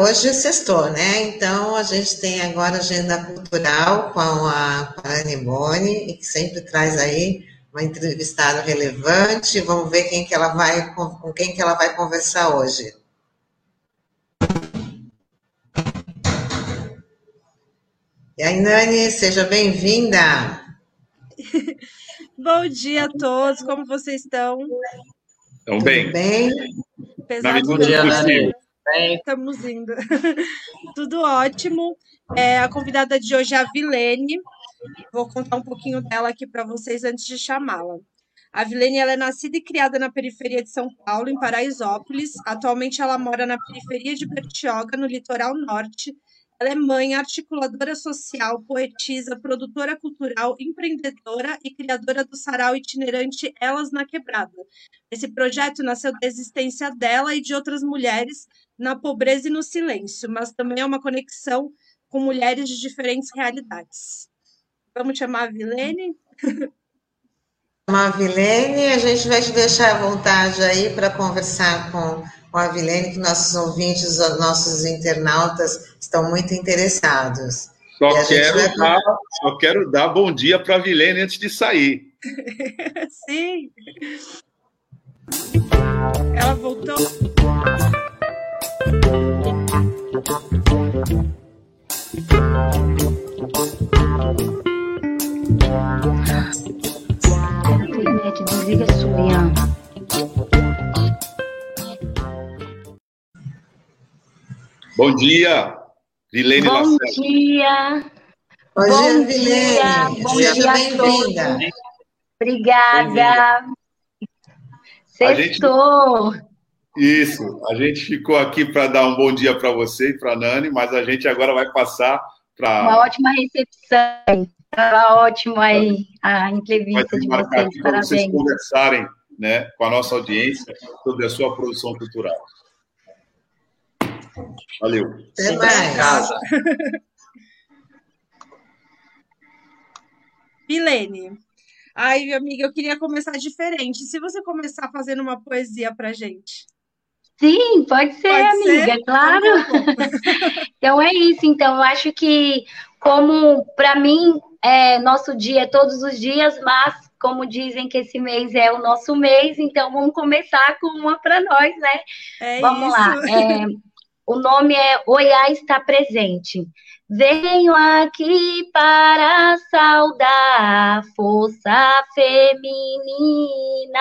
hoje é sextou, né? Então a gente tem agora agenda cultural com a, com a Anne Boni, que sempre traz aí uma entrevistada relevante. Vamos ver quem que ela vai, com, com quem que ela vai conversar hoje. E aí, Nani, seja bem-vinda. Bom dia a todos, como vocês estão? Estão bem. Tudo bem? Apesar Bom dia, Nani. Estamos indo. Tudo ótimo. É, a convidada de hoje é a Vilene. Vou contar um pouquinho dela aqui para vocês antes de chamá-la. A Vilene ela é nascida e criada na periferia de São Paulo, em Paraisópolis. Atualmente ela mora na periferia de Bertioga, no litoral norte. Ela é mãe, articuladora social, poetisa, produtora cultural, empreendedora e criadora do sarau itinerante Elas na Quebrada. Esse projeto nasceu da existência dela e de outras mulheres na pobreza e no silêncio, mas também é uma conexão com mulheres de diferentes realidades. Vamos chamar a Vilene? Chamar a Vilene, a gente vai te deixar à vontade aí para conversar com, com a Vilene, que nossos ouvintes, nossos internautas estão muito interessados. Só quero, vai... dar, só quero dar bom dia para a Vilene antes de sair. Sim. Ela voltou. Internet, desliga. Bom dia, Vilene Bom Lacerda. dia. Bom, Bom dia, Vilene. Bom Seja dia bem-vinda. Obrigada. Sextou. Gente... Isso, a gente ficou aqui para dar um bom dia para você e para a Nani, mas a gente agora vai passar para. Uma ótima recepção. Estava ótimo aí a entrevista de vocês. Para vocês conversarem né, com a nossa audiência sobre a sua produção cultural. Valeu. Até mais. Casa. Milene. Ai, amiga, eu queria começar diferente. Se você começar fazendo uma poesia para gente. Sim, pode ser, pode amiga, ser? claro. então é isso. Então, eu acho que, como para mim, é, nosso dia é todos os dias, mas como dizem que esse mês é o nosso mês, então vamos começar com uma para nós, né? É vamos isso. lá. É, o nome é Oiá está presente. Venho aqui para saudar a força feminina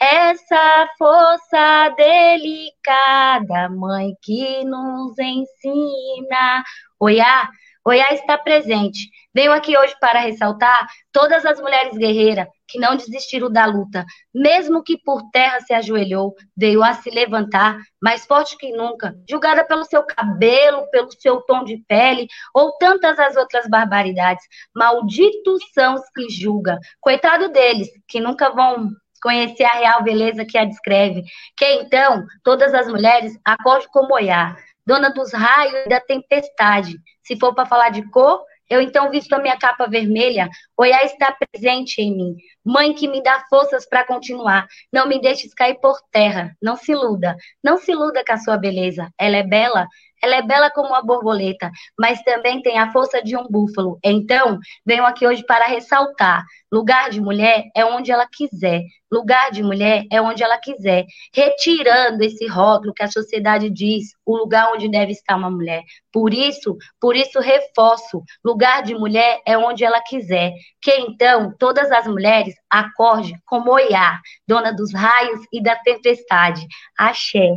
essa força delicada, mãe que nos ensina. Oiá, Oiá está presente. Venho aqui hoje para ressaltar todas as mulheres guerreiras que não desistiram da luta, mesmo que por terra se ajoelhou, veio a se levantar, mais forte que nunca, julgada pelo seu cabelo, pelo seu tom de pele, ou tantas as outras barbaridades. Malditos são os que julgam. Coitado deles, que nunca vão conhecer a real beleza que a descreve. Que então todas as mulheres acordem como olhar, dona dos raios e da tempestade. Se for para falar de cor, eu então visto a minha capa vermelha, Oiá está presente em mim. Mãe que me dá forças para continuar. Não me deixes cair por terra. Não se iluda. Não se iluda com a sua beleza. Ela é bela, ela é bela como uma borboleta, mas também tem a força de um búfalo. Então, venho aqui hoje para ressaltar: lugar de mulher é onde ela quiser. Lugar de mulher é onde ela quiser, retirando esse rótulo que a sociedade diz, o lugar onde deve estar uma mulher. Por isso, por isso reforço, lugar de mulher é onde ela quiser. Que então todas as mulheres acorde como Oiá, dona dos raios e da tempestade. Axé.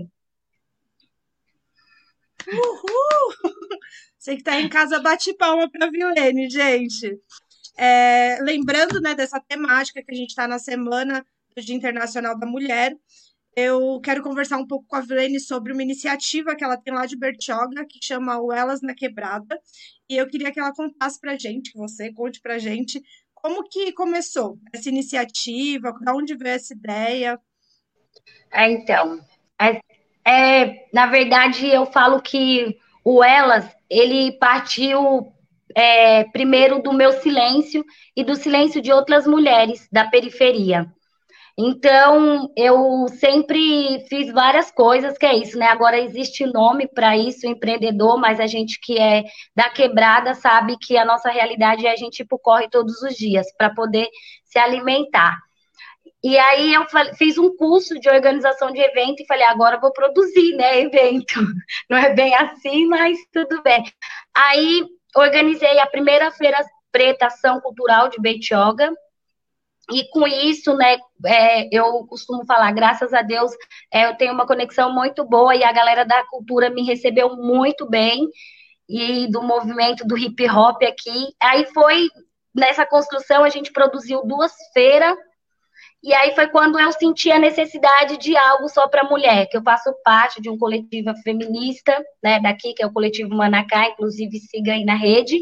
Uhul! Você que está em casa, bate palma para a Vilene, gente. É, lembrando né, dessa temática que a gente está na semana do Dia Internacional da Mulher, eu quero conversar um pouco com a Vilene sobre uma iniciativa que ela tem lá de Bertioga, que chama o Elas na Quebrada. E eu queria que ela contasse para gente, que você conte para gente, como que começou essa iniciativa, de onde veio essa ideia? É, então, é, na verdade, eu falo que o Elas, ele partiu é, primeiro do meu silêncio e do silêncio de outras mulheres da periferia. Então, eu sempre fiz várias coisas, que é isso, né? Agora existe nome para isso, empreendedor, mas a gente que é da quebrada sabe que a nossa realidade é a gente tipo, corre todos os dias para poder se alimentar. E aí eu fiz um curso de organização de evento e falei, agora vou produzir, né, evento. Não é bem assim, mas tudo bem. Aí organizei a primeira feira preta ação cultural de Beitioga, e com isso, né, é, eu costumo falar, graças a Deus, é, eu tenho uma conexão muito boa e a galera da cultura me recebeu muito bem e do movimento do hip hop aqui. Aí foi nessa construção a gente produziu duas feiras e aí foi quando eu senti a necessidade de algo só para mulher, que eu faço parte de um coletivo feminista, né, daqui, que é o coletivo Manacá, inclusive siga aí na rede.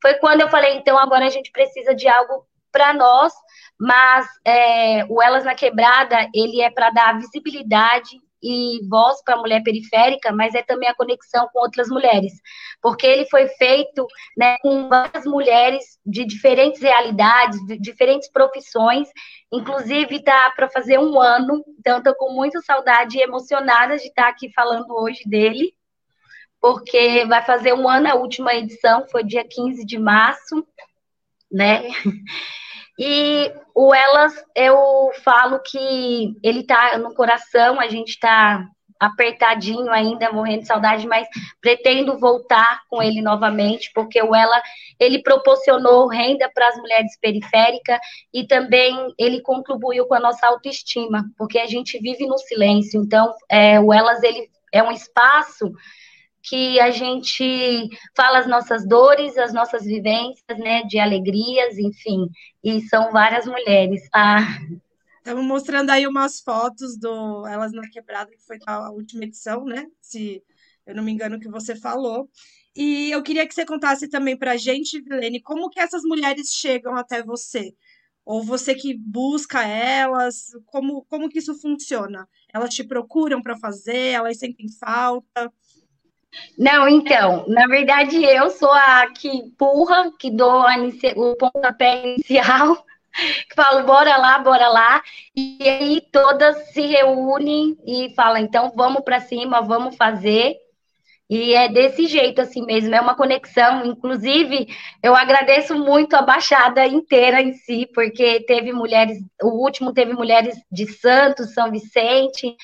Foi quando eu falei, então agora a gente precisa de algo para nós, mas é, o Elas na Quebrada, ele é para dar visibilidade e voz para a mulher periférica, mas é também a conexão com outras mulheres, porque ele foi feito né, com várias mulheres de diferentes realidades, de diferentes profissões, inclusive está para fazer um ano, então estou com muita saudade e emocionada de estar aqui falando hoje dele, porque vai fazer um ano, a última edição foi dia 15 de março, né? E o Elas, eu falo que ele tá no coração, a gente tá apertadinho ainda, morrendo de saudade, mas pretendo voltar com ele novamente, porque o Ela, ele proporcionou renda para as mulheres periféricas e também ele contribuiu com a nossa autoestima, porque a gente vive no silêncio, então é, o Elas, ele é um espaço que a gente fala as nossas dores, as nossas vivências, né, de alegrias, enfim, e são várias mulheres. Ah. Mostrando aí umas fotos do Elas na Quebrada, que foi a última edição, né, se eu não me engano que você falou. E eu queria que você contasse também para a gente, Vilene, como que essas mulheres chegam até você? Ou você que busca elas? Como, como que isso funciona? Elas te procuram para fazer? Elas sentem falta? Não, então, na verdade eu sou a que empurra, que dou o pontapé inicial, que falo, bora lá, bora lá, e aí todas se reúnem e falam, então vamos para cima, vamos fazer. E é desse jeito assim mesmo, é uma conexão. Inclusive, eu agradeço muito a Baixada inteira em si, porque teve mulheres, o último teve mulheres de Santos, São Vicente,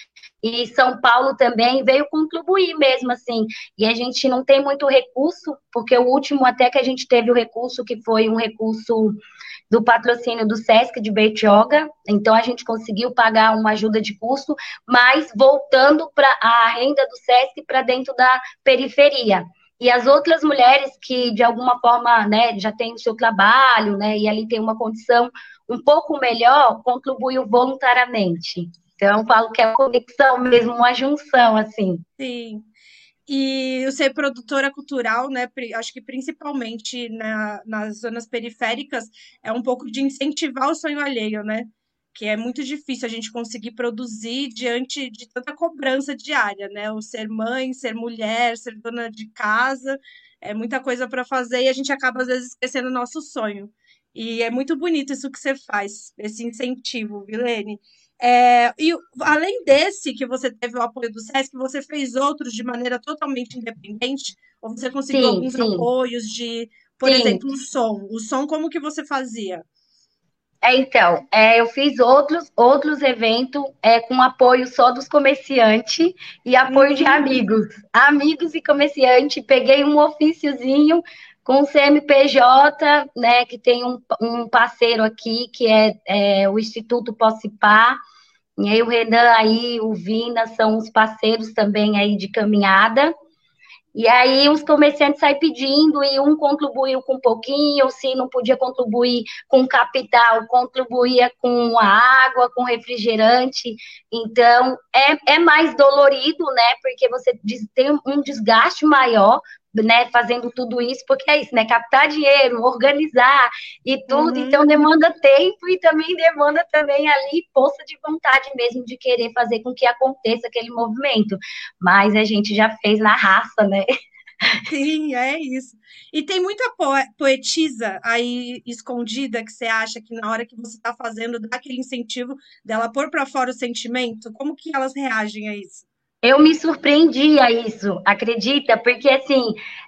e São Paulo também veio contribuir mesmo assim. E a gente não tem muito recurso, porque o último até que a gente teve o recurso que foi um recurso do patrocínio do SESC de Bertioga, então a gente conseguiu pagar uma ajuda de custo, mas voltando para a renda do SESC para dentro da periferia. E as outras mulheres que de alguma forma, né, já têm o seu trabalho, né, e ali tem uma condição um pouco melhor, contribuiu voluntariamente. Então, falo que é conexão mesmo, uma junção, assim. Sim. E ser produtora cultural, né, acho que principalmente na, nas zonas periféricas, é um pouco de incentivar o sonho alheio, né? Que é muito difícil a gente conseguir produzir diante de tanta cobrança diária, né? O ser mãe, ser mulher, ser dona de casa, é muita coisa para fazer e a gente acaba às vezes esquecendo o nosso sonho. E é muito bonito isso que você faz, esse incentivo, Vilene. É, e além desse que você teve o apoio do SESC, você fez outros de maneira totalmente independente? Ou você conseguiu sim, alguns sim. apoios de, por sim. exemplo, o som? O som, como que você fazia? É, então, é, eu fiz outros, outros eventos é, com apoio só dos comerciantes e apoio uhum. de amigos. Amigos e comerciantes, peguei um ofíciozinho com o CMPJ, né, que tem um, um parceiro aqui, que é, é o Instituto Possipar, e aí o Renan aí, o Vina, são os parceiros também aí de caminhada. E aí os comerciantes saem pedindo e um contribuiu com um pouquinho, ou se não podia contribuir com capital, contribuía com a água, com refrigerante. Então é, é mais dolorido, né? Porque você tem um desgaste maior, né, fazendo tudo isso, porque é isso, né, captar dinheiro, organizar e tudo, uhum. então demanda tempo e também demanda também ali força de vontade mesmo de querer fazer com que aconteça aquele movimento, mas a gente já fez na raça, né, Sim, é isso. E tem muita poetisa aí escondida que você acha que na hora que você está fazendo dá aquele incentivo dela pôr para fora o sentimento. Como que elas reagem a isso? Eu me surpreendi a isso, acredita? Porque assim,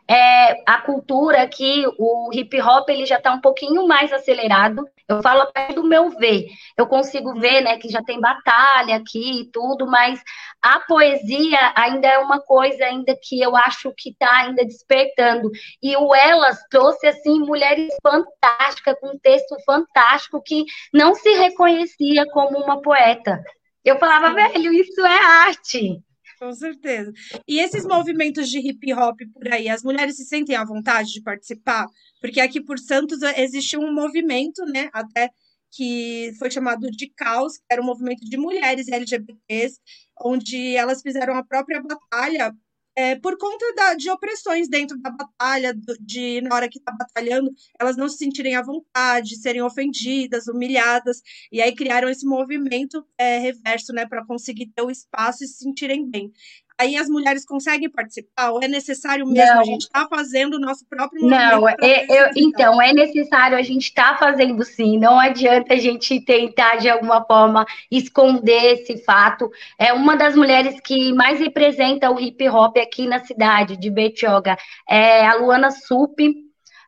é, a cultura aqui, o hip hop, ele já está um pouquinho mais acelerado. Eu falo a partir do meu ver. Eu consigo ver, né, que já tem batalha aqui e tudo, mas a poesia ainda é uma coisa ainda que eu acho que está ainda despertando. E o Elas trouxe assim mulheres fantásticas com um texto fantástico que não se reconhecia como uma poeta. Eu falava, velho, isso é arte. Com certeza. E esses movimentos de hip hop por aí, as mulheres se sentem à vontade de participar? Porque aqui por Santos existe um movimento, né, até que foi chamado de Caos, que era um movimento de mulheres LGBTs, onde elas fizeram a própria batalha é, por conta da, de opressões dentro da batalha, de na hora que está batalhando, elas não se sentirem à vontade, serem ofendidas, humilhadas, e aí criaram esse movimento é, reverso, né, para conseguir ter o espaço e se sentirem bem aí as mulheres conseguem participar? Ou é necessário mesmo? Não. A gente está fazendo o nosso próprio Não, é, eu, então, é necessário a gente estar tá fazendo sim. Não adianta a gente tentar, de alguma forma, esconder esse fato. É uma das mulheres que mais representa o hip hop aqui na cidade de Betioga. É a Luana Sup.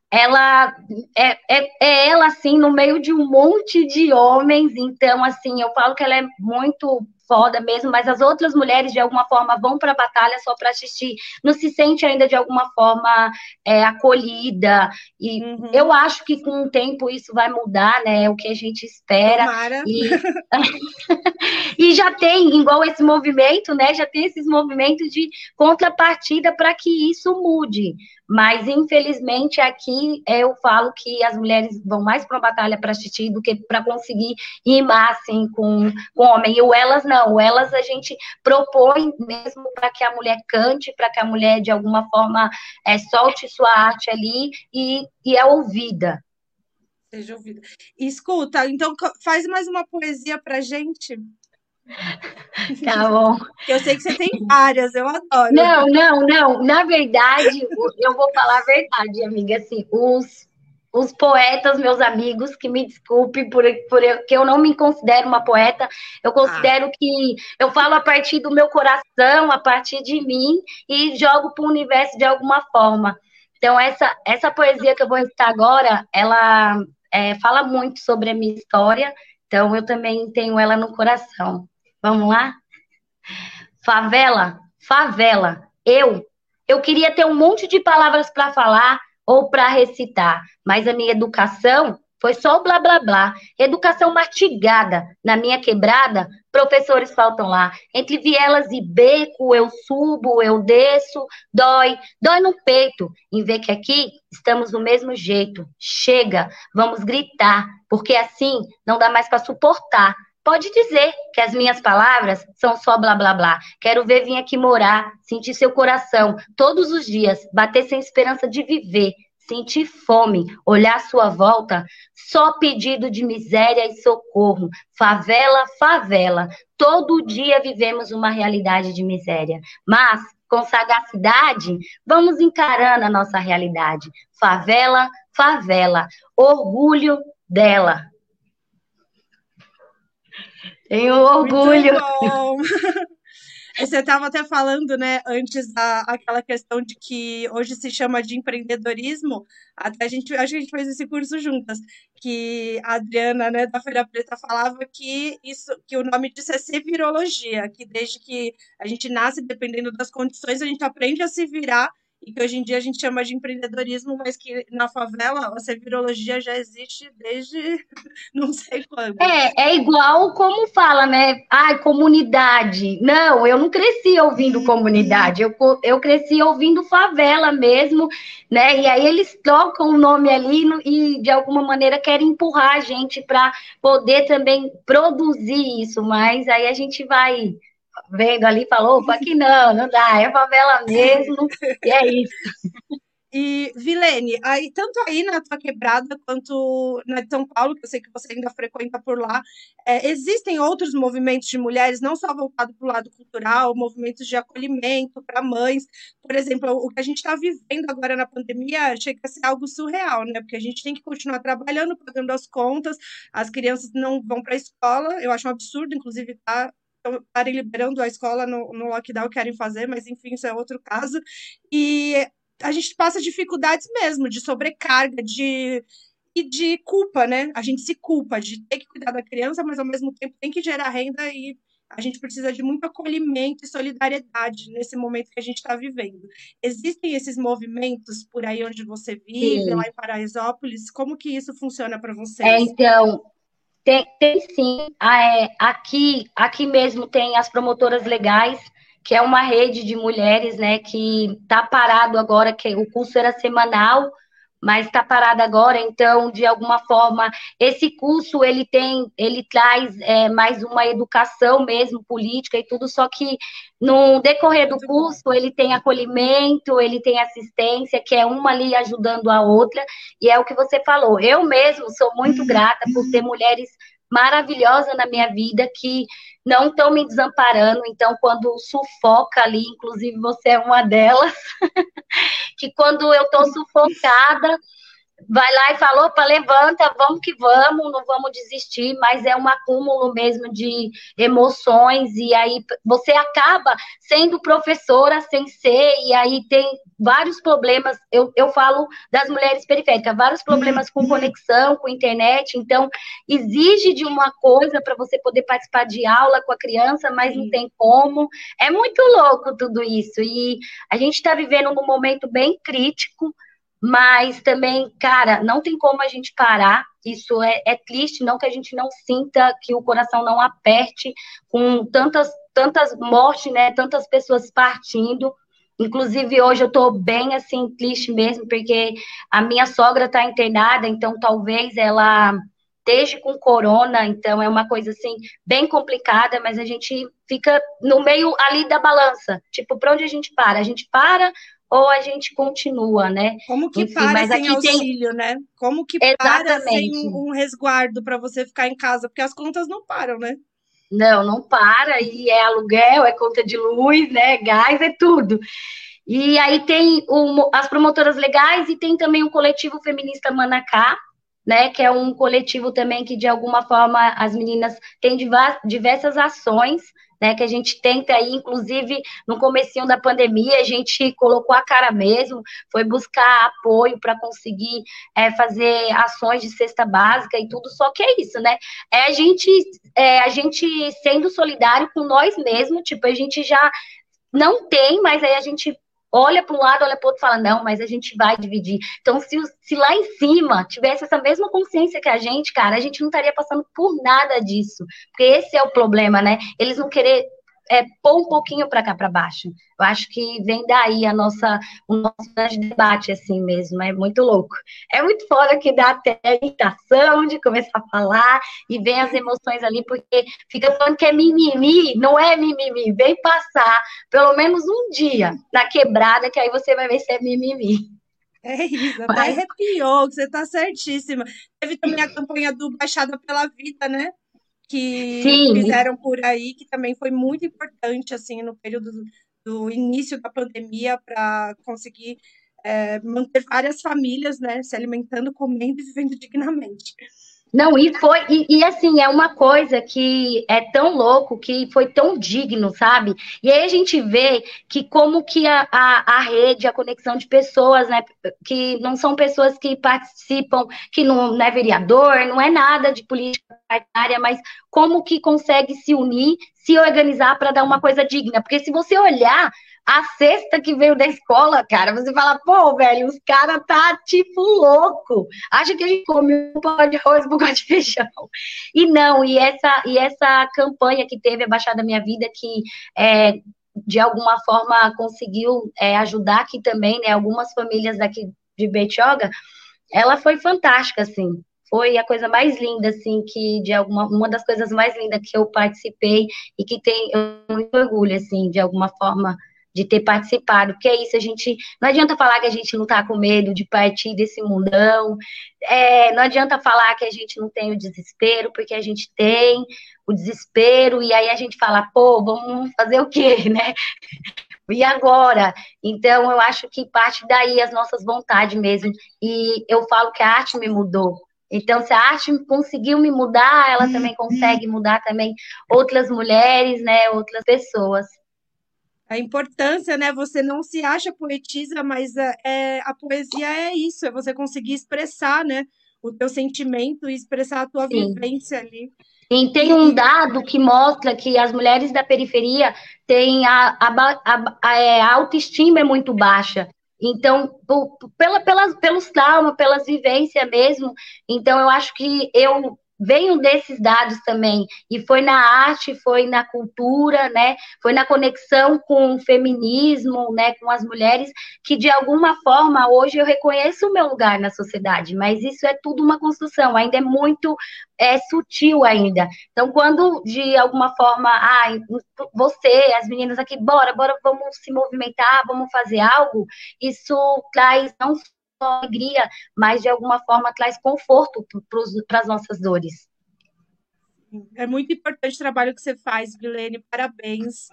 Ela é, é, é ela assim no meio de um monte de homens, então assim eu falo que ela é muito foda mesmo, mas as outras mulheres de alguma forma vão para a batalha só para assistir, não se sente ainda de alguma forma é, acolhida. E uhum. eu acho que com o tempo isso vai mudar, né? É o que a gente espera. E... e já tem, igual esse movimento, né? Já tem esses movimentos de contrapartida para que isso mude. Mas, infelizmente, aqui eu falo que as mulheres vão mais para a batalha para assistir do que para conseguir rimar assim, com o homem. E o elas não, o elas a gente propõe mesmo para que a mulher cante, para que a mulher, de alguma forma, é, solte sua arte ali e, e é ouvida. Seja ouvida. Escuta, então faz mais uma poesia para gente. Tá bom. Eu sei que você tem várias, eu adoro. Não, não, não. Na verdade, eu vou falar a verdade, amiga. Assim, os, os poetas, meus amigos, que me desculpe por, por que eu não me considero uma poeta. Eu considero ah. que eu falo a partir do meu coração, a partir de mim, e jogo para o universo de alguma forma. Então, essa, essa poesia que eu vou recitar agora, ela é, fala muito sobre a minha história. Então, eu também tenho ela no coração. Vamos lá? Favela, favela. Eu, eu queria ter um monte de palavras para falar ou para recitar, mas a minha educação foi só blá blá blá. Educação mastigada. Na minha quebrada, professores faltam lá. Entre vielas e beco, eu subo, eu desço, dói, dói no peito. Em ver que aqui estamos do mesmo jeito. Chega, vamos gritar, porque assim não dá mais para suportar. Pode dizer que as minhas palavras são só blá blá blá. Quero ver vir aqui morar, sentir seu coração todos os dias, bater sem esperança de viver, sentir fome, olhar sua volta, só pedido de miséria e socorro. Favela, favela. Todo dia vivemos uma realidade de miséria. Mas, com sagacidade, vamos encarando a nossa realidade. Favela, favela. Orgulho dela. Tenho orgulho. Você estava até falando, né, antes da, aquela questão de que hoje se chama de empreendedorismo. Até a gente, acho que a gente fez esse curso juntas, que a Adriana, né, da Feira Preta falava que isso, que o nome disso é virologia, que desde que a gente nasce, dependendo das condições, a gente aprende a se virar e que hoje em dia a gente chama de empreendedorismo, mas que na favela a servirologia já existe desde não sei quando. É, é igual como fala, né? Ai, comunidade. Não, eu não cresci ouvindo comunidade, eu, eu cresci ouvindo favela mesmo, né? E aí eles trocam o nome ali no, e de alguma maneira querem empurrar a gente para poder também produzir isso, mas aí a gente vai vendo ali, falou, opa, aqui não, não dá, é favela mesmo, e é isso. E, Vilene, aí, tanto aí na tua quebrada quanto na de São Paulo, que eu sei que você ainda frequenta por lá, é, existem outros movimentos de mulheres, não só voltados para o lado cultural, movimentos de acolhimento para mães. Por exemplo, o que a gente está vivendo agora na pandemia chega a ser algo surreal, né? Porque a gente tem que continuar trabalhando, pagando as contas, as crianças não vão para a escola, eu acho um absurdo, inclusive, tá estarem liberando a escola no, no lockdown, querem fazer, mas enfim, isso é outro caso. E a gente passa dificuldades mesmo, de sobrecarga, de e de culpa, né? A gente se culpa de ter que cuidar da criança, mas ao mesmo tempo tem que gerar renda e a gente precisa de muito acolhimento e solidariedade nesse momento que a gente está vivendo. Existem esses movimentos por aí onde você vive, sim. lá em Paraisópolis? Como que isso funciona para vocês? É, então, tem, tem sim. Ah, é, aqui, aqui mesmo tem as promotoras legais que é uma rede de mulheres, né, que está parado agora, que o curso era semanal, mas está parado agora, então, de alguma forma, esse curso, ele tem, ele traz é, mais uma educação mesmo, política e tudo, só que no decorrer do curso, ele tem acolhimento, ele tem assistência, que é uma ali ajudando a outra, e é o que você falou, eu mesmo sou muito grata por ter mulheres maravilhosa na minha vida que não estão me desamparando. Então, quando sufoca ali, inclusive você é uma delas, que quando eu estou sufocada, vai lá e fala, opa, levanta, vamos que vamos, não vamos desistir, mas é um acúmulo mesmo de emoções, e aí você acaba sendo professora sem ser, e aí tem vários problemas, eu, eu falo das mulheres periféricas, vários problemas com conexão, com internet, então exige de uma coisa para você poder participar de aula com a criança, mas não tem como, é muito louco tudo isso, e a gente está vivendo num momento bem crítico, mas também, cara, não tem como a gente parar. Isso é, é, triste, não que a gente não sinta, que o coração não aperte com tantas, tantas mortes, né? Tantas pessoas partindo. Inclusive, hoje eu tô bem, assim, triste mesmo, porque a minha sogra tá internada, então talvez ela esteja com corona, então é uma coisa, assim, bem complicada, mas a gente fica no meio ali da balança. Tipo, para onde a gente para? A gente para ou a gente continua, né? Como que Enfim, para sem auxílio, tem... né? Como que Exatamente. para sem um, um resguardo para você ficar em casa? Porque as contas não param, né? Não, não para, e é aluguel, é conta de luz, né? Gás, é tudo. E aí tem o, as promotoras legais e tem também o coletivo feminista Manacá, né? Que é um coletivo também que, de alguma forma, as meninas têm diversas ações né, que a gente tenta aí, inclusive no comecinho da pandemia, a gente colocou a cara mesmo, foi buscar apoio para conseguir é, fazer ações de cesta básica e tudo, só que é isso, né? É a gente, é, a gente sendo solidário com nós mesmos, tipo, a gente já não tem, mas aí a gente olha para um lado, olha para o outro e fala, não, mas a gente vai dividir. Então, se, se lá em cima tivesse essa mesma consciência que a gente, cara, a gente não estaria passando por nada disso. Porque esse é o problema, né? Eles não querer é, pôr um pouquinho para cá para baixo. Eu acho que vem daí a nossa, o nosso debate, assim mesmo, é muito louco. É muito fora que dá até irritação de começar a falar e vem as emoções ali, porque fica falando que é mimimi, não é mimimi, vem passar pelo menos um dia na quebrada, que aí você vai ver se é mimimi. É isso, até Mas... arrepiou, você tá certíssima. Teve também a campanha do Baixada pela Vida, né? Que Sim. fizeram por aí, que também foi muito importante, assim, no período do, do início da pandemia, para conseguir é, manter várias famílias, né, se alimentando, comendo e vivendo dignamente. Não, e foi, e, e, assim, é uma coisa que é tão louco, que foi tão digno, sabe? E aí a gente vê que como que a, a, a rede, a conexão de pessoas, né, que não são pessoas que participam, que não, não é vereador, não é nada de política partidária, mas como que consegue se unir, se organizar para dar uma coisa digna. Porque se você olhar a cesta que veio da escola, cara, você fala, pô, velho, os caras tá tipo louco. Acha que a gente come um pão de arroz um bocado de feijão. E não, e essa, e essa campanha que teve a Baixada Minha Vida, que é, de alguma forma conseguiu é, ajudar aqui também, né? Algumas famílias daqui de Betioga, ela foi fantástica, assim. Foi a coisa mais linda, assim, que de alguma uma das coisas mais lindas que eu participei e que tem eu muito orgulho, assim, de alguma forma de ter participado, porque é isso, a gente, não adianta falar que a gente não está com medo de partir desse mundão, é, não adianta falar que a gente não tem o desespero, porque a gente tem o desespero, e aí a gente fala, pô, vamos fazer o quê, né? E agora? Então, eu acho que parte daí as nossas vontades mesmo. E eu falo que a arte me mudou. Então, se a arte conseguiu me mudar, ela também uhum. consegue mudar também outras mulheres, né, outras pessoas. A importância, né? Você não se acha poetisa, mas é, é, a poesia é isso, é você conseguir expressar, né, o teu sentimento e expressar a tua Sim. vivência ali. E tem um dado que mostra que as mulheres da periferia têm a, a, a, a, é, a autoestima é muito baixa. Então, por, pela, pelas, pelos traumas, pelas vivências mesmo. Então, eu acho que eu venho desses dados também. E foi na arte, foi na cultura, né? Foi na conexão com o feminismo, né? Com as mulheres, que de alguma forma hoje eu reconheço o meu lugar na sociedade. Mas isso é tudo uma construção, ainda é muito é, sutil ainda. Então, quando de alguma forma, ah, você, as meninas aqui, bora, bora, vamos se movimentar, vamos fazer algo, isso traz não alegria, mas de alguma forma traz conforto para as nossas dores. É muito importante o trabalho que você faz, Vilene, parabéns.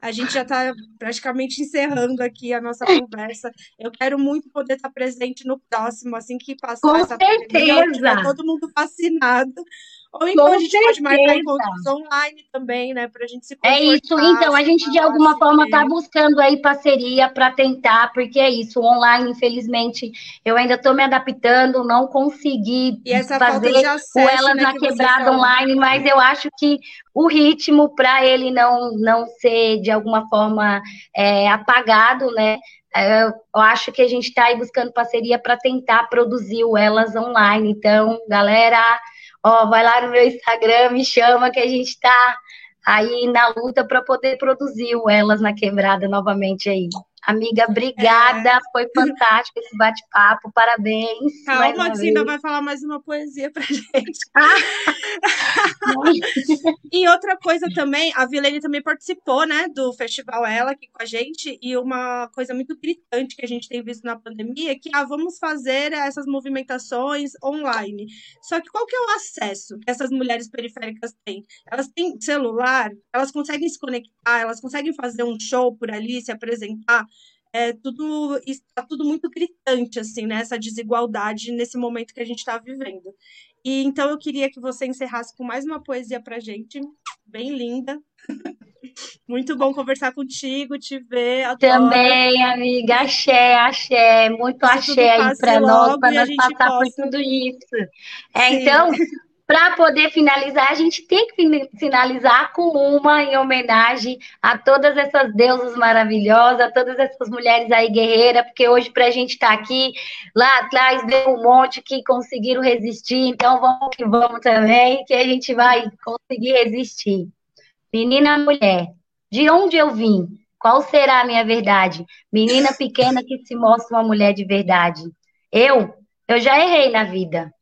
A gente já está praticamente encerrando aqui a nossa conversa. Eu quero muito poder estar presente no próximo, assim que passar Com essa certeza. pandemia, todo mundo vacinado. Ou então Com a gente certeza. pode marcar encontros online também, né? Para a gente se É isso. Então, a gente de alguma forma está buscando aí parceria para tentar, porque é isso. Online, infelizmente, eu ainda estou me adaptando, não consegui fazer acesso, o Elas né, na Quebrada online, mas eu acho que o ritmo para ele não, não ser de alguma forma é, apagado, né? É, eu acho que a gente está aí buscando parceria para tentar produzir o Elas online. Então, galera, ó, vai lá no meu Instagram, me chama que a gente está aí na luta para poder produzir o Elas na Quebrada novamente aí. Amiga, obrigada. É. Foi fantástico esse bate-papo. Parabéns. Calma, que ainda vai falar mais uma poesia pra gente. Ah. e outra coisa também, a Vilene também participou, né, do festival Ela aqui com a gente. E uma coisa muito gritante que a gente tem visto na pandemia é que ah, vamos fazer essas movimentações online. Só que qual que é o acesso que essas mulheres periféricas têm? Elas têm celular, elas conseguem se conectar, elas conseguem fazer um show por ali, se apresentar é tudo está tudo muito gritante assim, né? Essa desigualdade nesse momento que a gente está vivendo. E então eu queria que você encerrasse com mais uma poesia para gente, bem linda. Muito bom conversar contigo, te ver. Adoro. Também, amiga, axé, axé, muito axé aí para nós, para nós passar possa... por tudo isso. É, então, para poder finalizar, a gente tem que finalizar com uma em homenagem a todas essas deusas maravilhosas, a todas essas mulheres aí guerreiras, porque hoje para a gente estar tá aqui, lá atrás deu um monte que conseguiram resistir, então vamos que vamos também, que a gente vai conseguir resistir. Menina mulher, de onde eu vim? Qual será a minha verdade? Menina pequena que se mostra uma mulher de verdade. Eu, eu já errei na vida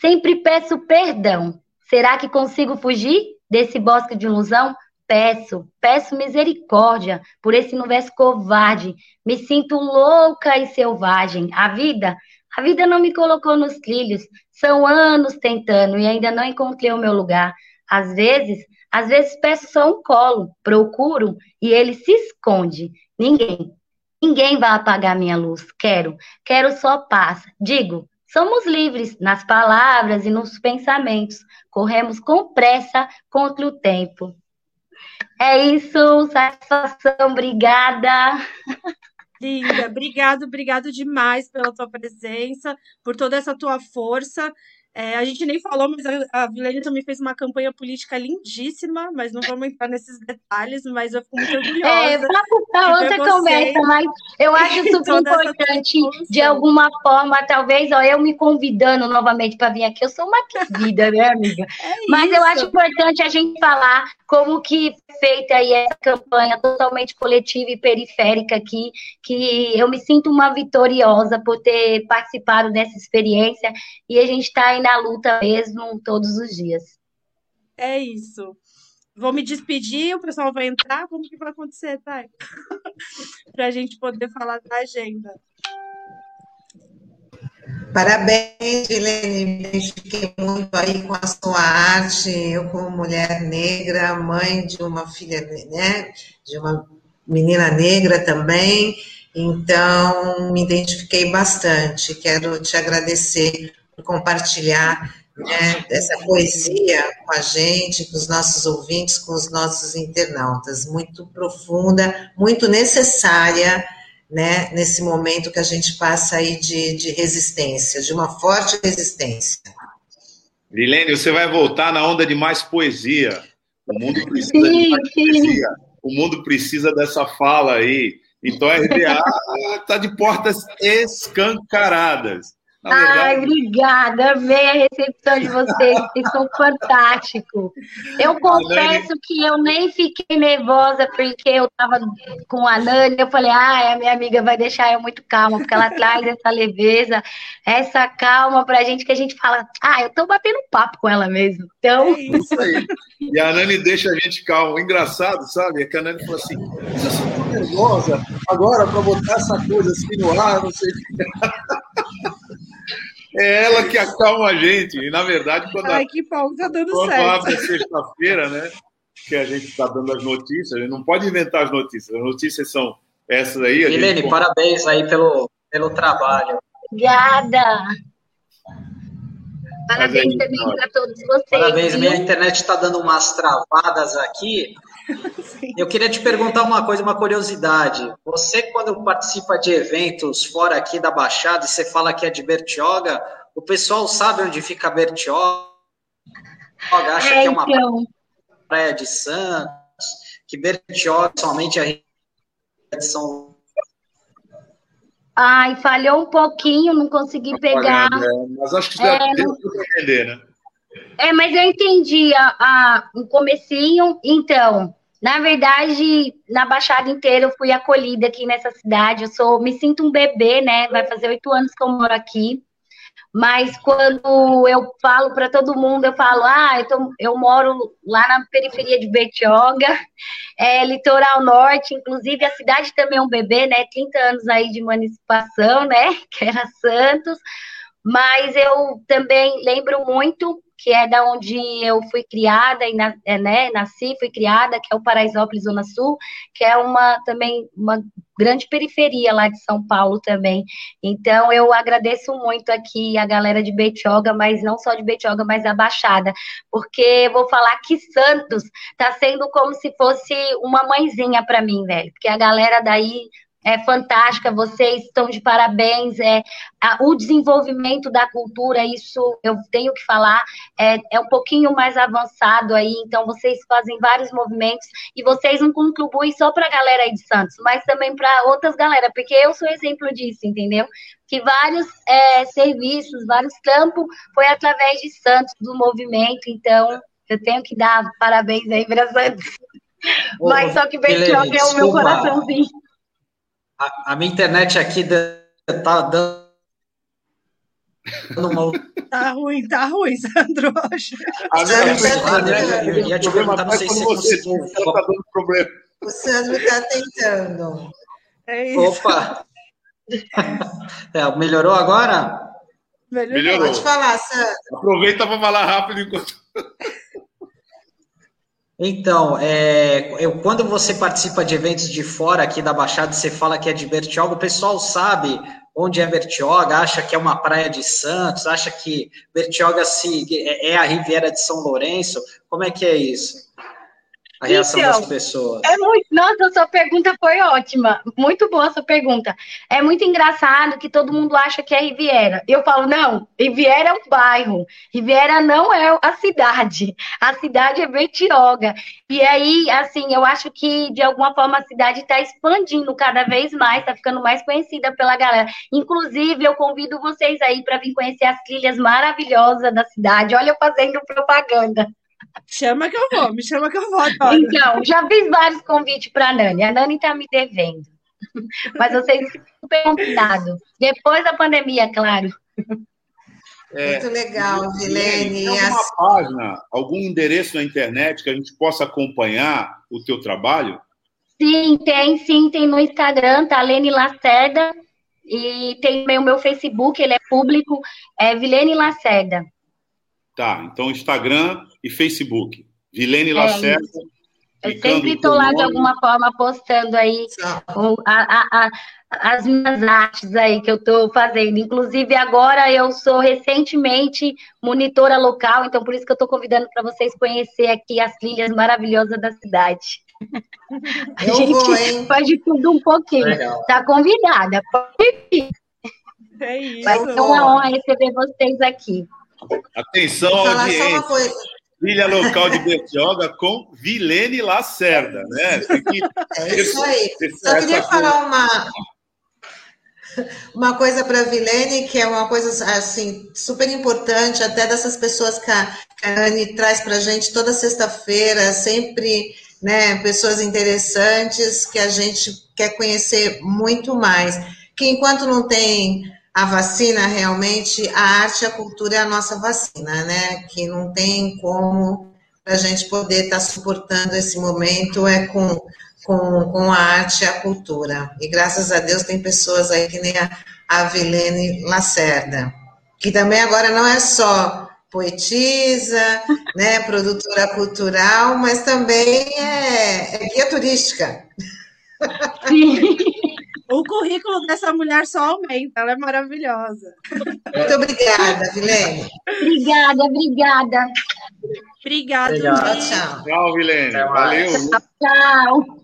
Sempre peço perdão. Será que consigo fugir desse bosque de ilusão? Peço, peço misericórdia por esse universo covarde. Me sinto louca e selvagem. A vida, a vida não me colocou nos trilhos. São anos tentando e ainda não encontrei o meu lugar. Às vezes, às vezes peço só um colo, procuro e ele se esconde. Ninguém, ninguém vai apagar minha luz. Quero, quero só paz. Digo, Somos livres nas palavras e nos pensamentos. Corremos com pressa contra o tempo. É isso, satisfação, obrigada. Linda, obrigado, obrigado demais pela tua presença, por toda essa tua força. É, a gente nem falou, mas a, a Vilene também fez uma campanha política lindíssima, mas não vamos entrar nesses detalhes, mas eu fico muito orgulhosa. É, para outra conversa, mas eu acho super importante, de alguma forma, talvez, ó, eu me convidando novamente para vir aqui, eu sou uma querida, né, amiga? É mas eu acho importante a gente falar como que feita aí essa campanha totalmente coletiva e periférica aqui, que eu me sinto uma vitoriosa por ter participado dessa experiência e a gente está aí na luta mesmo todos os dias. É isso. Vou me despedir, o pessoal vai entrar. Como que vai acontecer, Thay? Para a gente poder falar da agenda. Parabéns, Helene. Me identifiquei muito aí com a sua arte. Eu, como mulher negra, mãe de uma filha, né? De uma menina negra também. Então, me identifiquei bastante. Quero te agradecer compartilhar né, essa poesia com a gente, com os nossos ouvintes, com os nossos internautas. Muito profunda, muito necessária, né, nesse momento que a gente passa aí de, de resistência, de uma forte resistência. Lilene, você vai voltar na onda de mais poesia. O mundo precisa sim, de mais sim. poesia. O mundo precisa dessa fala aí. Então a RDA está de portas escancaradas. Ai, obrigada. Amei a recepção de vocês, vocês são fantásticos. Eu confesso que eu nem fiquei nervosa porque eu estava com a Nani. Eu falei, ah, a minha amiga vai deixar eu muito calma, porque ela traz essa leveza, essa calma pra gente que a gente fala, ah, eu tô batendo papo com ela mesmo. Então. É isso aí. E a Nani deixa a gente calmo. Engraçado, sabe? É que a Nani falou assim: eu sou tão nervosa agora para botar essa coisa assim no ar, não sei o que. É ela que acalma a gente. E, na verdade, quando, Ai, que bom, tá dando quando certo. abre sexta-feira, né? Que a gente está dando as notícias, a gente não pode inventar as notícias. As notícias são essas aí. Gente... parabéns aí pelo, pelo trabalho. Obrigada. Parabéns aí, também para todos vocês. Parabéns, minha internet está dando umas travadas aqui. Eu queria te perguntar uma coisa, uma curiosidade. Você, quando participa de eventos fora aqui da Baixada e você fala que é de Bertioga, o pessoal sabe onde fica Bertioga? Acha é, que é uma então... praia de Santos, que Bertioga somente é de São Ai, falhou um pouquinho, não consegui tá pegar. É, mas acho que é, deu para entender, né? É, mas eu entendi a, a, um comecinho. Então, na verdade, na Baixada inteira eu fui acolhida aqui nessa cidade. Eu sou, me sinto um bebê, né? Vai fazer oito anos que eu moro aqui. Mas quando eu falo para todo mundo, eu falo, ah, eu, tô, eu moro lá na periferia de Betioga, é, litoral norte, inclusive a cidade também é um bebê, né? 30 anos aí de emancipação, né? Que era Santos. Mas eu também lembro muito que é da onde eu fui criada e é, né, nasci, fui criada, que é o Paraisópolis Zona Sul, que é uma também uma grande periferia lá de São Paulo também. Então eu agradeço muito aqui a galera de Betioga, mas não só de Betioga, mas da Baixada, porque vou falar que Santos está sendo como se fosse uma mãezinha para mim, velho, porque a galera daí é fantástica, vocês estão de parabéns. É, a, o desenvolvimento da cultura, isso eu tenho que falar, é, é um pouquinho mais avançado aí, então vocês fazem vários movimentos e vocês não contribuem só para a galera aí de Santos, mas também para outras galera, porque eu sou exemplo disso, entendeu? Que vários é, serviços, vários campos foi através de Santos, do movimento, então eu tenho que dar parabéns aí para Santos. Ô, mas só que Betioga é o meu coraçãozinho. A, a minha internet aqui tá dando uma... Tá ruim, tá ruim, Sandro. A minha eu ia te perguntar, não sei se você conseguiu. Tá dando problema. O Sandro está tentando. É isso. Opa! É, melhorou agora? Melhorou. melhorou. Pode falar, Sandro. Aproveita para falar rápido enquanto. Então, é, eu, quando você participa de eventos de fora aqui da Baixada, você fala que é de Bertioga, o pessoal sabe onde é Bertioga, acha que é uma praia de Santos, acha que Bertioga se, é, é a Riviera de São Lourenço. Como é que é isso? A reação então, das pessoas? É muito, nossa, sua pergunta foi ótima. Muito boa sua pergunta. É muito engraçado que todo mundo acha que é Riviera. Eu falo, não, Riviera é um bairro. Riviera não é a cidade. A cidade é Betioga. E aí, assim, eu acho que de alguma forma a cidade está expandindo cada vez mais, está ficando mais conhecida pela galera. Inclusive, eu convido vocês aí para vir conhecer as trilhas maravilhosas da cidade. Olha, eu fazendo propaganda. Chama que eu vou, me chama que eu vou. Então, já fiz vários convites para a Nani. A Nani está me devendo. Mas vocês super convidados. Depois da pandemia, claro. É, Muito legal, Vilene. Tem alguma as... página, algum endereço na internet que a gente possa acompanhar o teu trabalho? Sim, tem sim, tem no Instagram, tá Lene Lacerda, e tem também o meu Facebook, ele é público, é Vilene Lacerda. Tá, então Instagram e Facebook. Vilene é Lacerda. É eu sempre estou lá de alguma forma postando aí a, a, a, as minhas artes aí que eu estou fazendo. Inclusive, agora eu sou recentemente monitora local, então por isso que eu estou convidando para vocês conhecer aqui as trilhas maravilhosas da cidade. A eu gente vou, faz de tudo um pouquinho. Legal. Tá convidada, pode vir. É isso. Vai ser uma honra receber vocês aqui. Atenção, audiência. Trilha local de Bertioga com Vilene Lacerda, né? Que... É isso aí. Só queria falar uma, uma coisa para a Vilene, que é uma coisa assim super importante, até dessas pessoas que a, que a Anne traz para a gente toda sexta-feira, sempre né, pessoas interessantes que a gente quer conhecer muito mais. Que enquanto não tem a vacina, realmente, a arte e a cultura é a nossa vacina, né? Que não tem como a gente poder estar tá suportando esse momento é com, com, com a arte e a cultura. E graças a Deus tem pessoas aí que nem a, Vilene Lacerda, que também agora não é só poetisa, né, produtora cultural, mas também é, é guia turística. Sim. O currículo dessa mulher só aumenta, ela é maravilhosa. Muito obrigada, Vilene. Obrigada, obrigada. Obrigada. Tchau, tchau. Tchau, Vilene. Valeu. Tchau.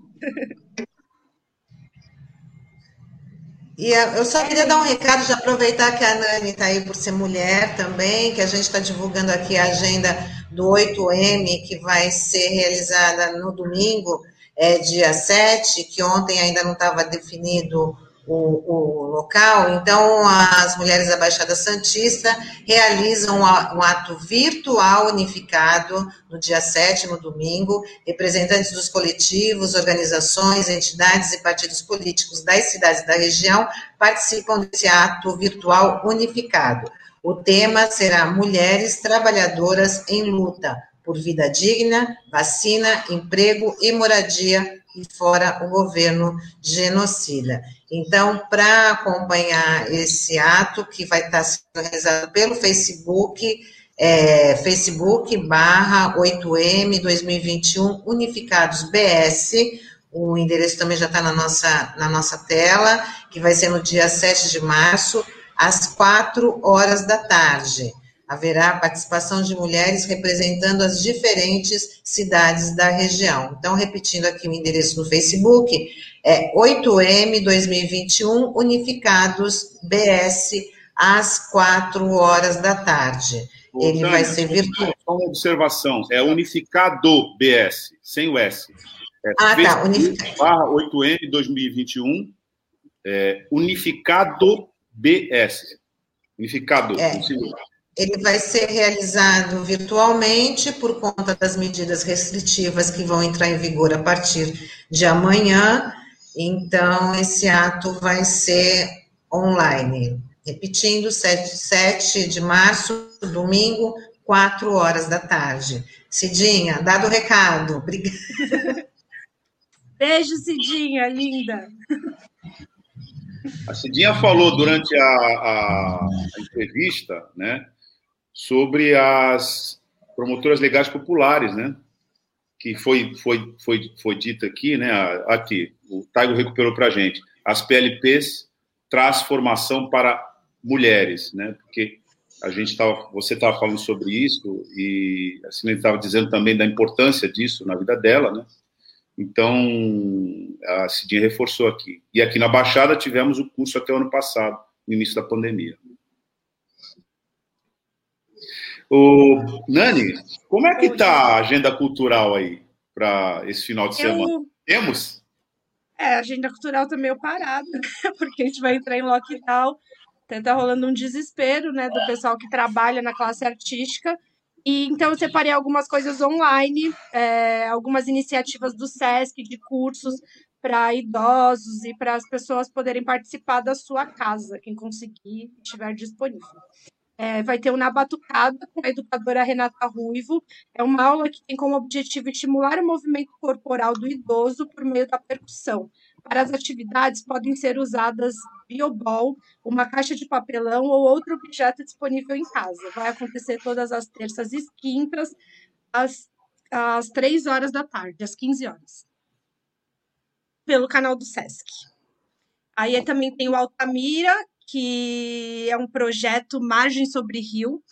E eu só queria dar um recado, de aproveitar que a Nani está aí por ser mulher também, que a gente está divulgando aqui a agenda do 8M, que vai ser realizada no domingo, é, dia 7, que ontem ainda não estava definido o, o, local. Então, as mulheres da Baixada Santista realizam um ato virtual unificado no dia 7, no domingo. Representantes dos coletivos, organizações, entidades e partidos políticos das cidades da região participam desse ato virtual unificado. O tema será Mulheres Trabalhadoras em Luta por Vida Digna, Vacina, Emprego e Moradia e fora o governo genocida. Então, para acompanhar esse ato, que vai estar sendo realizado pelo Facebook, é, Facebook barra 8M 2021 Unificados BS, o endereço também já está na nossa, na nossa tela, que vai ser no dia 7 de março, às 4 horas da tarde haverá participação de mulheres representando as diferentes cidades da região. Então, repetindo aqui o endereço no Facebook, é 8M 2021 Unificados BS às 4 horas da tarde. Ele Tânia, vai ser virtual. Só uma observação, é Unificado BS, sem o S. É ah, tá, Unificado. Barra 8M 2021, é, Unificado BS. Unificado. É. Ele vai ser realizado virtualmente por conta das medidas restritivas que vão entrar em vigor a partir de amanhã. Então, esse ato vai ser online. Repetindo, 7, 7 de março, domingo, 4 horas da tarde. Cidinha, dado o recado. Obrigada. Beijo, Cidinha, linda. A Cidinha falou durante a, a, a entrevista, né, sobre as promotoras legais populares, né? Que foi, foi, foi, foi dita aqui, né? Aqui, o Taigo recuperou para a gente. As PLPs traz formação para mulheres, né? Porque a gente estava, você estava falando sobre isso e assim ele estava dizendo também da importância disso na vida dela, né? Então a Cidinha reforçou aqui. E aqui na Baixada tivemos o curso até o ano passado, no início da pandemia. O Nani, como é que está a agenda cultural aí para esse final de semana? Eu... Temos? É, a agenda cultural está meio parada, né? porque a gente vai entrar em lockdown. Então tá rolando um desespero, né, do pessoal que trabalha na classe artística. E então eu separei algumas coisas online, é, algumas iniciativas do SESC de cursos para idosos e para as pessoas poderem participar da sua casa, quem conseguir estiver disponível. É, vai ter uma batucada com a educadora Renata Ruivo. É uma aula que tem como objetivo estimular o movimento corporal do idoso por meio da percussão. Para as atividades podem ser usadas biobol, uma caixa de papelão ou outro objeto disponível em casa. Vai acontecer todas as terças e quintas, às, às 3 horas da tarde, às 15 horas. Pelo canal do Sesc. Aí também tem o Altamira, que é um projeto Margem sobre Rio,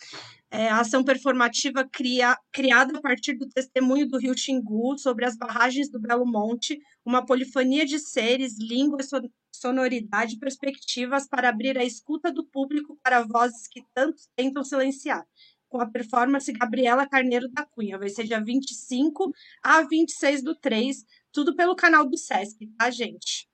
é, ação performativa cria, criada a partir do testemunho do Rio Xingu sobre as barragens do Belo Monte, uma polifania de seres, línguas, sonoridade e perspectivas para abrir a escuta do público para vozes que tantos tentam silenciar. Com a performance Gabriela Carneiro da Cunha. Vai ser dia 25 a 26 do 3, tudo pelo canal do Sesc, tá, gente?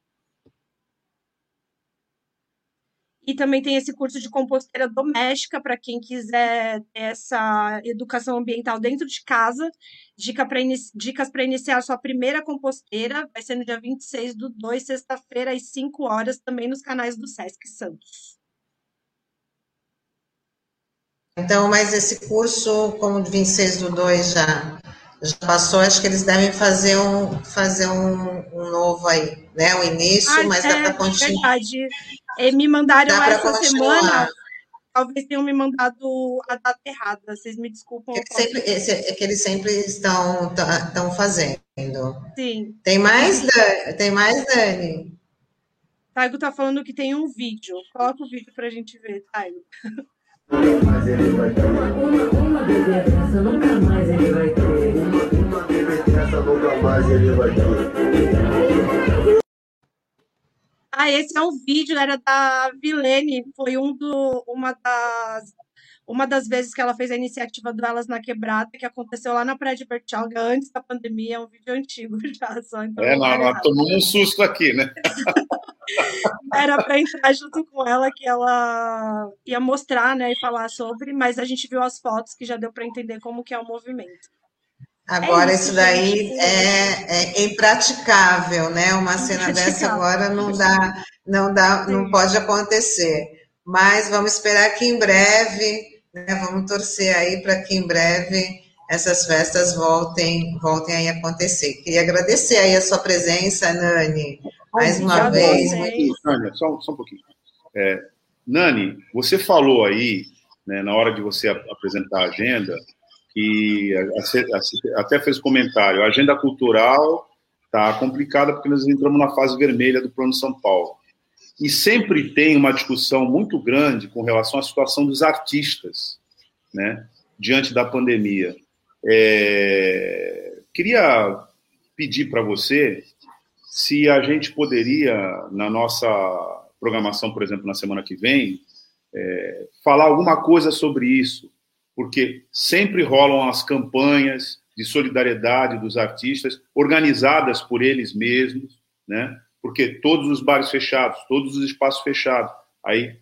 E também tem esse curso de composteira doméstica para quem quiser ter essa educação ambiental dentro de casa. Dica pra dicas para iniciar a sua primeira composteira. Vai ser no dia 26 do 2, sexta-feira, às 5 horas, também nos canais do Sesc Santos. Então, mas esse curso, como de 26 do 2 já, já passou, acho que eles devem fazer um, fazer um, um novo aí, né? O início, ah, mas é, dá para continuar. Verdade. E me mandaram essa semana. Talvez tenham me mandado a data errada. Vocês me desculpam. É que, sempre, esse, é que eles sempre estão, estão fazendo. Sim. Tem mais, Dani? Tem mais, Dani? Taigo tá falando que tem um vídeo. Coloca o vídeo pra gente ver, Taigo. Mas ele vai ter uma, uma, uma bebê dessa, nunca mais ele vai ter. Uma, uma bebê dessa, nunca mais ele vai ter. Ah, esse é um vídeo, era da Vilene, foi um do, uma das uma das vezes que ela fez a iniciativa do Elas na Quebrada, que aconteceu lá na Praia de Bertioga, antes da pandemia, é um vídeo antigo já. Só, então é, nós, nós tomamos um susto aqui, né? Era para entrar junto com ela, que ela ia mostrar né, e falar sobre, mas a gente viu as fotos que já deu para entender como que é o movimento. Agora, é isso, isso, daí é, é, impraticável, né? Uma cena dessa agora não dá, não dá, não pode acontecer. Mas vamos esperar que em breve, né? Vamos torcer aí para que em breve essas festas voltem, voltem aí a acontecer. Queria agradecer aí a sua presença, Nani, mais uma vez. Nani, só, só um pouquinho. É, Nani, você falou aí, né, na hora de você apresentar a agenda, que até fez comentário, a agenda cultural está complicada porque nós entramos na fase vermelha do Plano São Paulo. E sempre tem uma discussão muito grande com relação à situação dos artistas, né, diante da pandemia. É, queria pedir para você se a gente poderia, na nossa programação, por exemplo, na semana que vem, é, falar alguma coisa sobre isso, porque sempre rolam as campanhas de solidariedade dos artistas, organizadas por eles mesmos, né? Porque todos os bares fechados, todos os espaços fechados, aí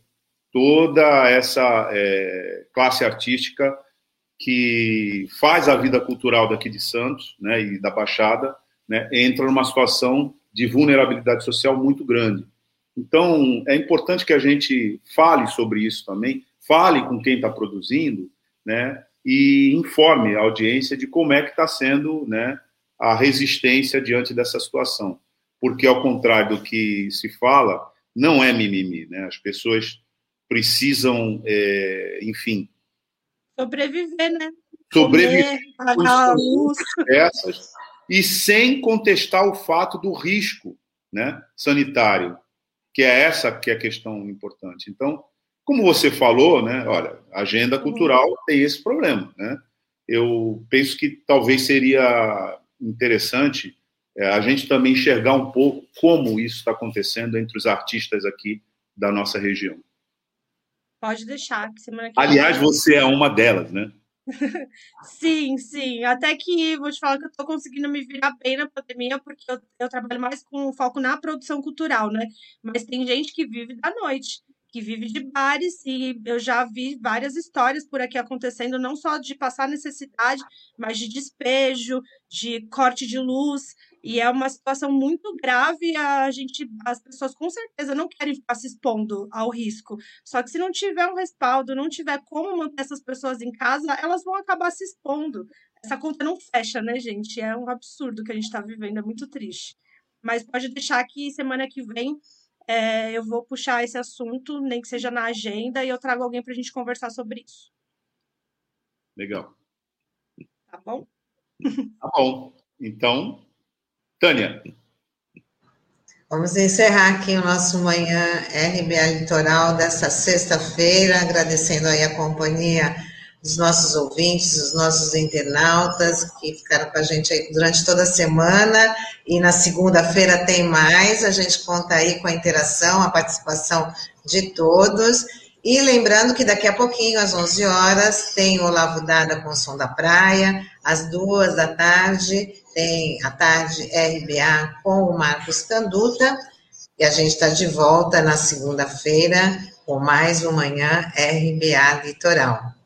toda essa é, classe artística que faz a vida cultural daqui de Santos, né, e da Baixada, né, entra numa situação de vulnerabilidade social muito grande. Então, é importante que a gente fale sobre isso também, fale com quem está produzindo, né, e informe a audiência de como é que está sendo né, a resistência diante dessa situação. Porque, ao contrário do que se fala, não é mimimi. Né? As pessoas precisam, é, enfim. Sobreviver, né? Sobreviver. A luz. Essas, e sem contestar o fato do risco né, sanitário, que é essa que é a questão importante. Então, como você falou, né? Olha, a agenda cultural tem esse problema, né? Eu penso que talvez seria interessante é, a gente também enxergar um pouco como isso está acontecendo entre os artistas aqui da nossa região. Pode deixar, que semana que Aliás, você é uma delas, né? sim, sim. Até que vou te falar que eu estou conseguindo me virar bem na pandemia, porque eu, eu trabalho mais com foco na produção cultural, né? Mas tem gente que vive da noite que vive de bares e eu já vi várias histórias por aqui acontecendo, não só de passar necessidade, mas de despejo, de corte de luz, e é uma situação muito grave, a gente, as pessoas com certeza não querem ficar se expondo ao risco. Só que se não tiver um respaldo, não tiver como manter essas pessoas em casa, elas vão acabar se expondo. Essa conta não fecha, né, gente? É um absurdo que a gente está vivendo, é muito triste. Mas pode deixar que semana que vem é, eu vou puxar esse assunto, nem que seja na agenda, e eu trago alguém para a gente conversar sobre isso. Legal. Tá bom? Tá bom. Então, Tânia. Vamos encerrar aqui o nosso Manhã RBA Litoral dessa sexta-feira, agradecendo aí a companhia dos nossos ouvintes, dos nossos internautas que ficaram com a gente aí durante toda a semana. E na segunda-feira tem mais, a gente conta aí com a interação, a participação de todos. E lembrando que daqui a pouquinho, às 11 horas, tem o Olavo Dada com o Som da Praia, às duas da tarde tem a tarde RBA com o Marcos Canduta. E a gente está de volta na segunda-feira com mais um Manhã RBA Litoral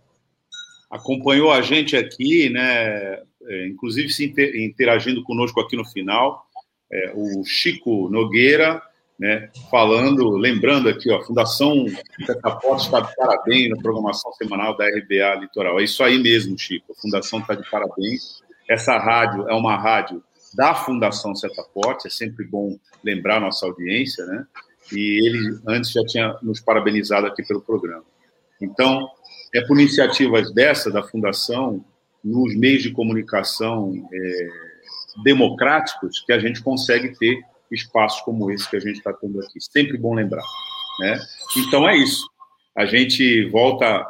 acompanhou a gente aqui, né, é, inclusive se interagindo conosco aqui no final, é, o Chico Nogueira, né, falando, lembrando aqui, ó, a Fundação Cataporte está de parabéns na programação semanal da RBA Litoral. É isso aí mesmo, Chico, a Fundação está de parabéns. Essa rádio é uma rádio da Fundação Setaporte, é sempre bom lembrar nossa audiência, né? E ele antes já tinha nos parabenizado aqui pelo programa. Então, é por iniciativas dessa, da Fundação, nos meios de comunicação é, democráticos, que a gente consegue ter espaços como esse que a gente está tendo aqui. Sempre bom lembrar. Né? Então é isso. A gente volta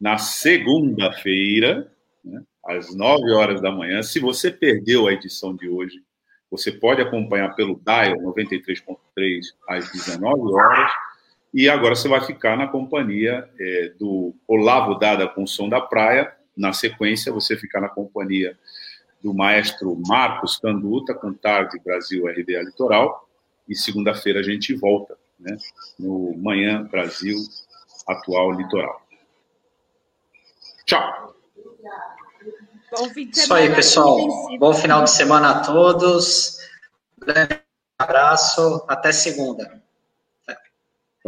na segunda-feira, né, às 9 horas da manhã. Se você perdeu a edição de hoje, você pode acompanhar pelo Dial 93.3 às 19 horas e agora você vai ficar na companhia é, do Olavo Dada com o Som da Praia. Na sequência, você ficar na companhia do maestro Marcos Canduta com Tarde Brasil RBA Litoral. E segunda-feira a gente volta, né, no Manhã Brasil Atual Litoral. Tchau. Bom fim de semana. Isso aí, pessoal. Bom final de semana a todos. Grande abraço. Até segunda.